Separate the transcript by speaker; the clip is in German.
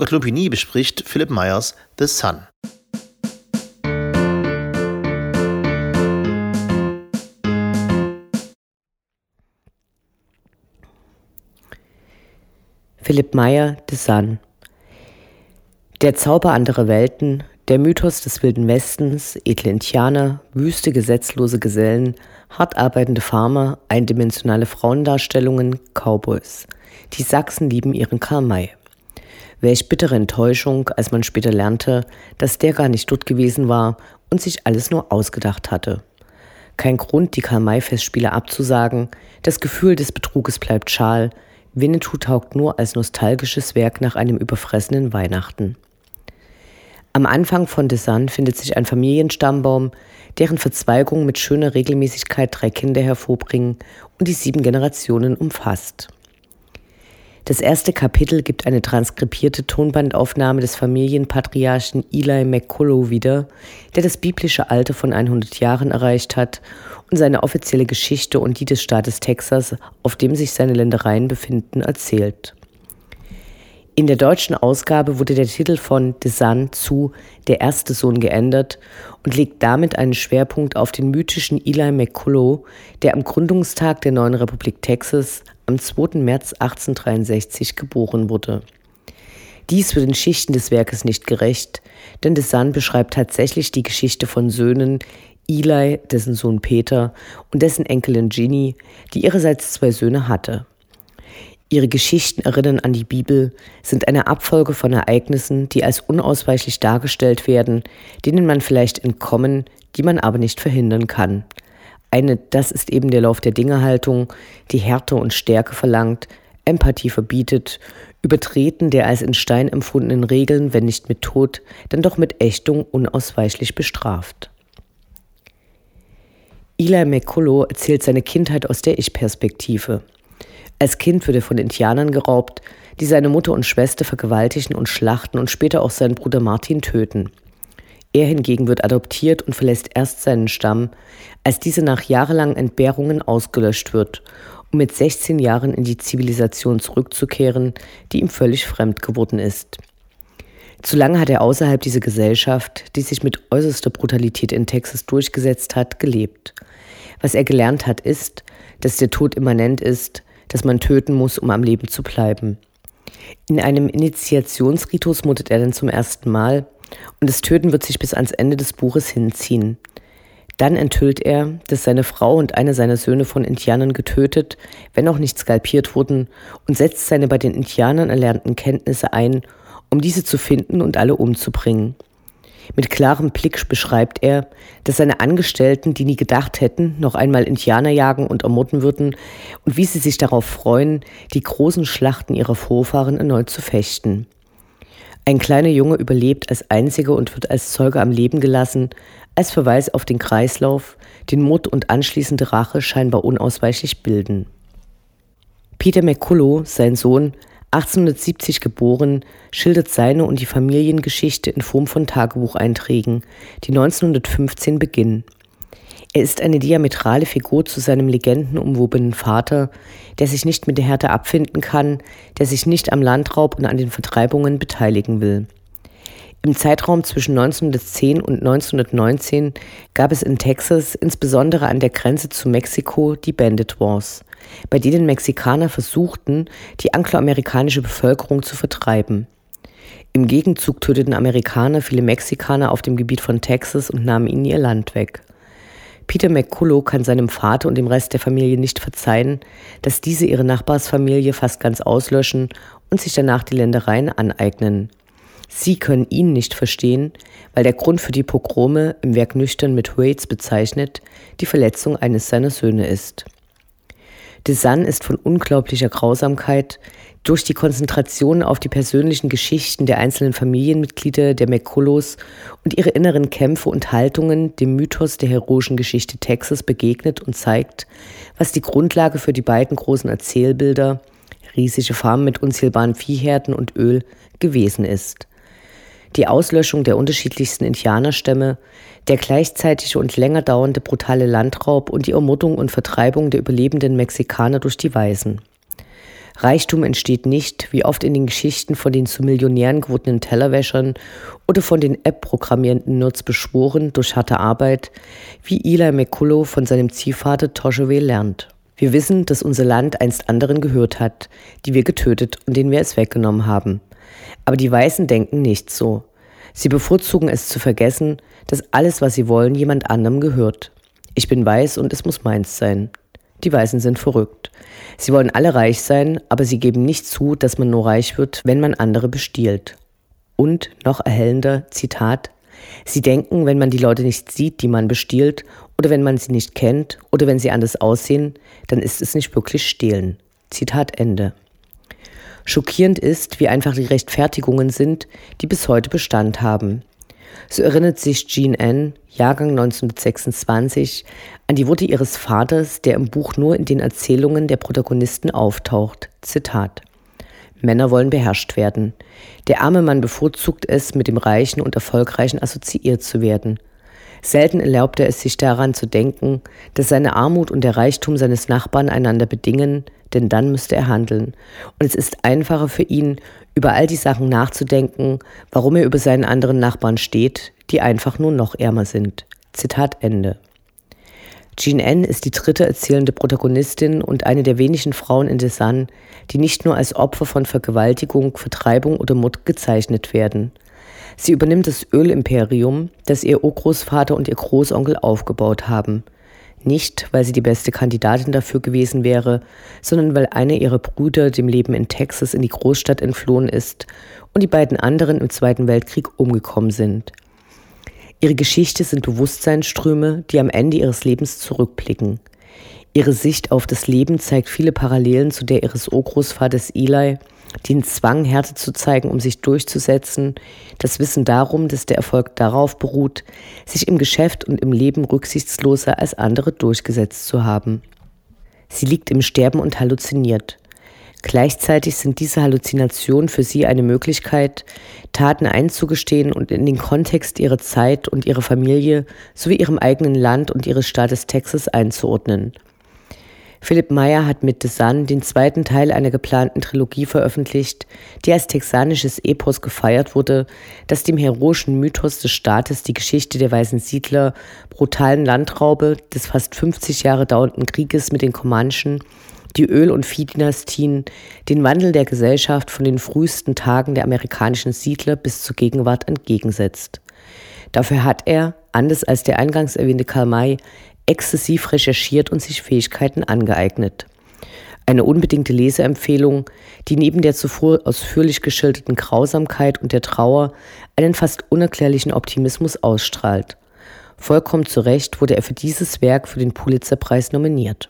Speaker 1: Irmgard Lupini bespricht Philipp Meyers The Sun.
Speaker 2: Philipp Meyer, The Sun. Der Zauber anderer Welten, der Mythos des Wilden Westens, edle Indianer, wüste, gesetzlose Gesellen, hart arbeitende Farmer, eindimensionale Frauendarstellungen, Cowboys. Die Sachsen lieben ihren Karl May. Welch bittere Enttäuschung, als man später lernte, dass der gar nicht dort gewesen war und sich alles nur ausgedacht hatte. Kein Grund, die Karl-May-Festspiele abzusagen, das Gefühl des Betruges bleibt schal, Winnetou taugt nur als nostalgisches Werk nach einem überfressenen Weihnachten. Am Anfang von The Sun findet sich ein Familienstammbaum, deren Verzweigungen mit schöner Regelmäßigkeit drei Kinder hervorbringen und die sieben Generationen umfasst. Das erste Kapitel gibt eine transkribierte Tonbandaufnahme des Familienpatriarchen Eli McCullough wieder, der das biblische Alter von 100 Jahren erreicht hat und seine offizielle Geschichte und die des Staates Texas, auf dem sich seine Ländereien befinden, erzählt. In der deutschen Ausgabe wurde der Titel von The Sun zu Der erste Sohn geändert und legt damit einen Schwerpunkt auf den mythischen Eli McCullough, der am Gründungstag der neuen Republik Texas am 2. März 1863 geboren wurde. Dies wird den Schichten des Werkes nicht gerecht, denn The Sun beschreibt tatsächlich die Geschichte von Söhnen, Eli, dessen Sohn Peter, und dessen Enkelin Ginny, die ihrerseits zwei Söhne hatte. Ihre Geschichten erinnern an die Bibel, sind eine Abfolge von Ereignissen, die als unausweichlich dargestellt werden, denen man vielleicht entkommen, die man aber nicht verhindern kann. Eine Das ist eben der Lauf der Dinge-Haltung, die Härte und Stärke verlangt, Empathie verbietet, Übertreten der als in Stein empfundenen Regeln, wenn nicht mit Tod, dann doch mit Ächtung unausweichlich bestraft. Eli McCullough erzählt seine Kindheit aus der Ich-Perspektive. Als Kind wird er von Indianern geraubt, die seine Mutter und Schwester vergewaltigen und schlachten und später auch seinen Bruder Martin töten. Er hingegen wird adoptiert und verlässt erst seinen Stamm, als diese nach jahrelangen Entbehrungen ausgelöscht wird, um mit 16 Jahren in die Zivilisation zurückzukehren, die ihm völlig fremd geworden ist. Zu lange hat er außerhalb dieser Gesellschaft, die sich mit äußerster Brutalität in Texas durchgesetzt hat, gelebt. Was er gelernt hat, ist, dass der Tod immanent ist, dass man töten muss, um am Leben zu bleiben. In einem Initiationsritus mutet er dann zum ersten Mal und das Töten wird sich bis ans Ende des Buches hinziehen. Dann enthüllt er, dass seine Frau und einer seiner Söhne von Indianern getötet, wenn auch nicht skalpiert wurden, und setzt seine bei den Indianern erlernten Kenntnisse ein, um diese zu finden und alle umzubringen. Mit klarem Blick beschreibt er, dass seine Angestellten, die nie gedacht hätten, noch einmal Indianer jagen und ermorden würden und wie sie sich darauf freuen, die großen Schlachten ihrer Vorfahren erneut zu fechten. Ein kleiner Junge überlebt als einziger und wird als Zeuge am Leben gelassen, als Verweis auf den Kreislauf, den Mord und anschließende Rache scheinbar unausweichlich bilden. Peter McCullough, sein Sohn, 1870 geboren, schildert seine und die Familiengeschichte in Form von Tagebucheinträgen, die 1915 beginnen. Er ist eine diametrale Figur zu seinem legendenumwobenen Vater, der sich nicht mit der Härte abfinden kann, der sich nicht am Landraub und an den Vertreibungen beteiligen will. Im Zeitraum zwischen 1910 und 1919 gab es in Texas, insbesondere an der Grenze zu Mexiko, die Bandit Wars bei denen Mexikaner versuchten, die angloamerikanische Bevölkerung zu vertreiben. Im Gegenzug töteten Amerikaner viele Mexikaner auf dem Gebiet von Texas und nahmen ihnen ihr Land weg. Peter McCullough kann seinem Vater und dem Rest der Familie nicht verzeihen, dass diese ihre Nachbarsfamilie fast ganz auslöschen und sich danach die Ländereien aneignen. Sie können ihn nicht verstehen, weil der Grund für die Pogrome im Werk nüchtern mit Waits bezeichnet, die Verletzung eines seiner Söhne ist. Sun ist von unglaublicher Grausamkeit. Durch die Konzentration auf die persönlichen Geschichten der einzelnen Familienmitglieder der McCulloughs und ihre inneren Kämpfe und Haltungen dem Mythos der heroischen Geschichte Texas begegnet und zeigt, was die Grundlage für die beiden großen Erzählbilder riesige Farmen mit unzählbaren Viehherden und Öl gewesen ist die Auslöschung der unterschiedlichsten Indianerstämme, der gleichzeitige und länger dauernde brutale Landraub und die Ermordung und Vertreibung der überlebenden Mexikaner durch die Weißen. Reichtum entsteht nicht, wie oft in den Geschichten von den zu Millionären gewordenen Tellerwäschern oder von den App-programmierenden Nerds beschworen durch harte Arbeit, wie Eli McCullough von seinem Ziehvater Toshaway lernt. Wir wissen, dass unser Land einst anderen gehört hat, die wir getötet und denen wir es weggenommen haben. Aber die Weißen denken nicht so. Sie bevorzugen es zu vergessen, dass alles, was sie wollen, jemand anderem gehört. Ich bin weiß und es muss meins sein. Die Weißen sind verrückt. Sie wollen alle reich sein, aber sie geben nicht zu, dass man nur reich wird, wenn man andere bestiehlt. Und noch erhellender Zitat Sie denken, wenn man die Leute nicht sieht, die man bestiehlt, oder wenn man sie nicht kennt, oder wenn sie anders aussehen, dann ist es nicht wirklich Stehlen. Zitat Ende. Schockierend ist, wie einfach die Rechtfertigungen sind, die bis heute Bestand haben. So erinnert sich Jean N., Jahrgang 1926, an die Worte ihres Vaters, der im Buch nur in den Erzählungen der Protagonisten auftaucht. Zitat. Männer wollen beherrscht werden. Der arme Mann bevorzugt es, mit dem Reichen und Erfolgreichen assoziiert zu werden. Selten erlaubt er es sich daran zu denken, dass seine Armut und der Reichtum seines Nachbarn einander bedingen, denn dann müsste er handeln. Und es ist einfacher für ihn, über all die Sachen nachzudenken, warum er über seinen anderen Nachbarn steht, die einfach nur noch ärmer sind. Zitat Ende. Jean N. ist die dritte erzählende Protagonistin und eine der wenigen Frauen in Sun, die nicht nur als Opfer von Vergewaltigung, Vertreibung oder Mord gezeichnet werden. Sie übernimmt das Ölimperium, das ihr Urgroßvater und ihr Großonkel aufgebaut haben. Nicht, weil sie die beste Kandidatin dafür gewesen wäre, sondern weil einer ihrer Brüder dem Leben in Texas in die Großstadt entflohen ist und die beiden anderen im Zweiten Weltkrieg umgekommen sind. Ihre Geschichte sind Bewusstseinsströme, die am Ende ihres Lebens zurückblicken. Ihre Sicht auf das Leben zeigt viele Parallelen zu der ihres Urgroßvaters Eli, den Zwang, Härte zu zeigen, um sich durchzusetzen, das Wissen darum, dass der Erfolg darauf beruht, sich im Geschäft und im Leben rücksichtsloser als andere durchgesetzt zu haben. Sie liegt im Sterben und halluziniert. Gleichzeitig sind diese Halluzinationen für sie eine Möglichkeit, Taten einzugestehen und in den Kontext ihrer Zeit und ihrer Familie sowie ihrem eigenen Land und ihres Staates Texas einzuordnen. Philipp Meyer hat mit The Sun den zweiten Teil einer geplanten Trilogie veröffentlicht, die als texanisches Epos gefeiert wurde, das dem heroischen Mythos des Staates die Geschichte der weißen Siedler, brutalen Landraube, des fast 50 Jahre dauernden Krieges mit den Comanchen die Öl- und Viehdynastien, den Wandel der Gesellschaft von den frühesten Tagen der amerikanischen Siedler bis zur Gegenwart entgegensetzt. Dafür hat er, anders als der eingangs erwähnte Karl May, exzessiv recherchiert und sich Fähigkeiten angeeignet. Eine unbedingte Leseempfehlung, die neben der zuvor ausführlich geschilderten Grausamkeit und der Trauer einen fast unerklärlichen Optimismus ausstrahlt. Vollkommen zu Recht wurde er für dieses Werk für den Pulitzerpreis nominiert.